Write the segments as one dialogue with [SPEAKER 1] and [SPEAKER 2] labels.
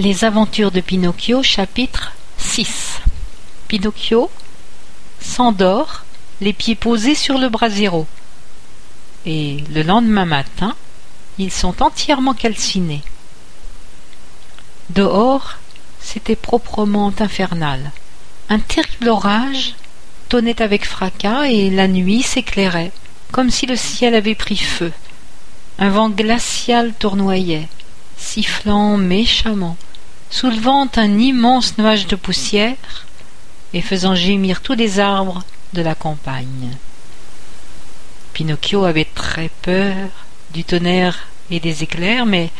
[SPEAKER 1] Les aventures de Pinocchio, chapitre 6 Pinocchio s'endort, les pieds posés sur le brasero. Et le lendemain matin, ils sont entièrement calcinés. Dehors, c'était proprement infernal. Un terrible orage tonnait avec fracas et la nuit s'éclairait, comme si le ciel avait pris feu. Un vent glacial tournoyait, sifflant méchamment, soulevant un immense nuage de poussière et faisant gémir tous les arbres de la campagne. Pinocchio avait très peur du tonnerre et des éclairs, mais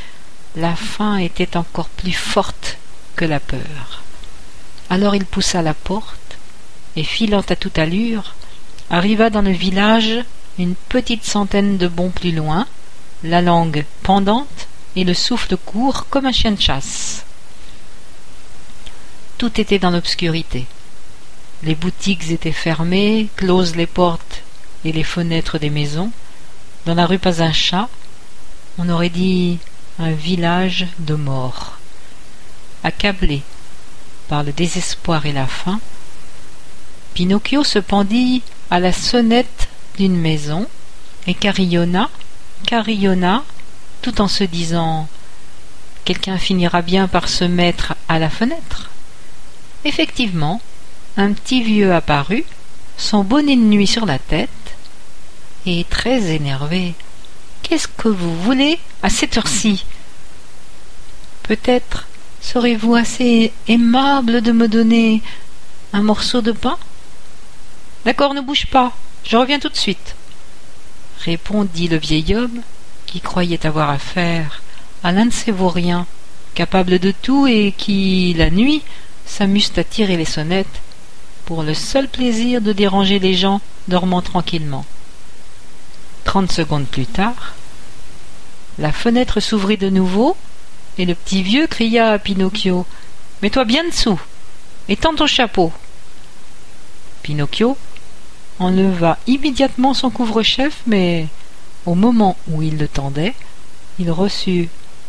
[SPEAKER 1] la faim était encore plus forte que la peur. Alors il poussa la porte et filant à toute allure, arriva dans le village une petite centaine de bons plus loin, la langue pendante et le souffle court comme un chien de chasse. Tout était dans l'obscurité. Les boutiques étaient fermées, closes les portes et les fenêtres des maisons. Dans la rue pas un chat, on aurait dit un village de morts. Accablé par le désespoir et la faim, Pinocchio se pendit à la sonnette d'une maison et carillonna, carillonna, tout en se disant Quelqu'un finira bien par se mettre à la fenêtre. Effectivement, un petit vieux apparut, son bonnet de nuit sur la tête, et très énervé. Qu'est-ce que vous voulez à cette heure-ci? Peut-être serez-vous assez aimable de me donner un morceau de pain? D'accord, ne bouge pas, je reviens tout de suite, répondit le vieil homme, qui croyait avoir affaire à l'un de ces vauriens, capables de tout et qui, la nuit, s'amusent à tirer les sonnettes pour le seul plaisir de déranger les gens dormant tranquillement. Trente secondes plus tard, la fenêtre s'ouvrit de nouveau et le petit vieux cria à Pinocchio Mets-toi bien dessous et tends ton chapeau. Pinocchio enleva immédiatement son couvre-chef, mais au moment où il le tendait, il reçut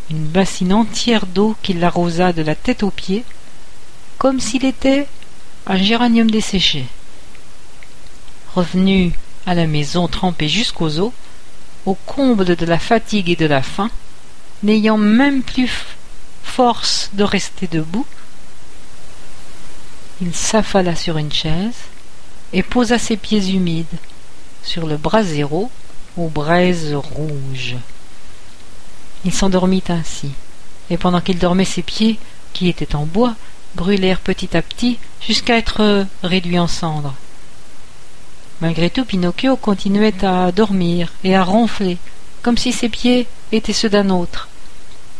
[SPEAKER 1] une bassine entière d'eau qui l'arrosa de la tête aux pieds, comme s'il était un géranium desséché. Revenu à la maison trempé jusqu'aux os, au comble de la fatigue et de la faim, n'ayant même plus force de rester debout, il s'affala sur une chaise et posa ses pieds humides sur le brasero aux braises rouges. Il s'endormit ainsi, et pendant qu'il dormait ses pieds, qui étaient en bois, brûlèrent petit à petit jusqu'à être réduits en cendres. Malgré tout, Pinocchio continuait à dormir et à ronfler, comme si ses pieds étaient ceux d'un autre.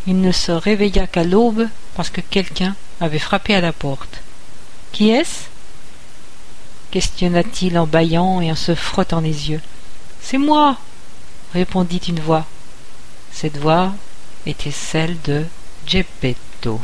[SPEAKER 1] Il ne se réveilla qu'à l'aube parce que quelqu'un avait frappé à la porte. Qui est-ce? questionna-t-il en bâillant et en se frottant les yeux. C'est moi, répondit une voix. Cette voix était celle de Geppetto.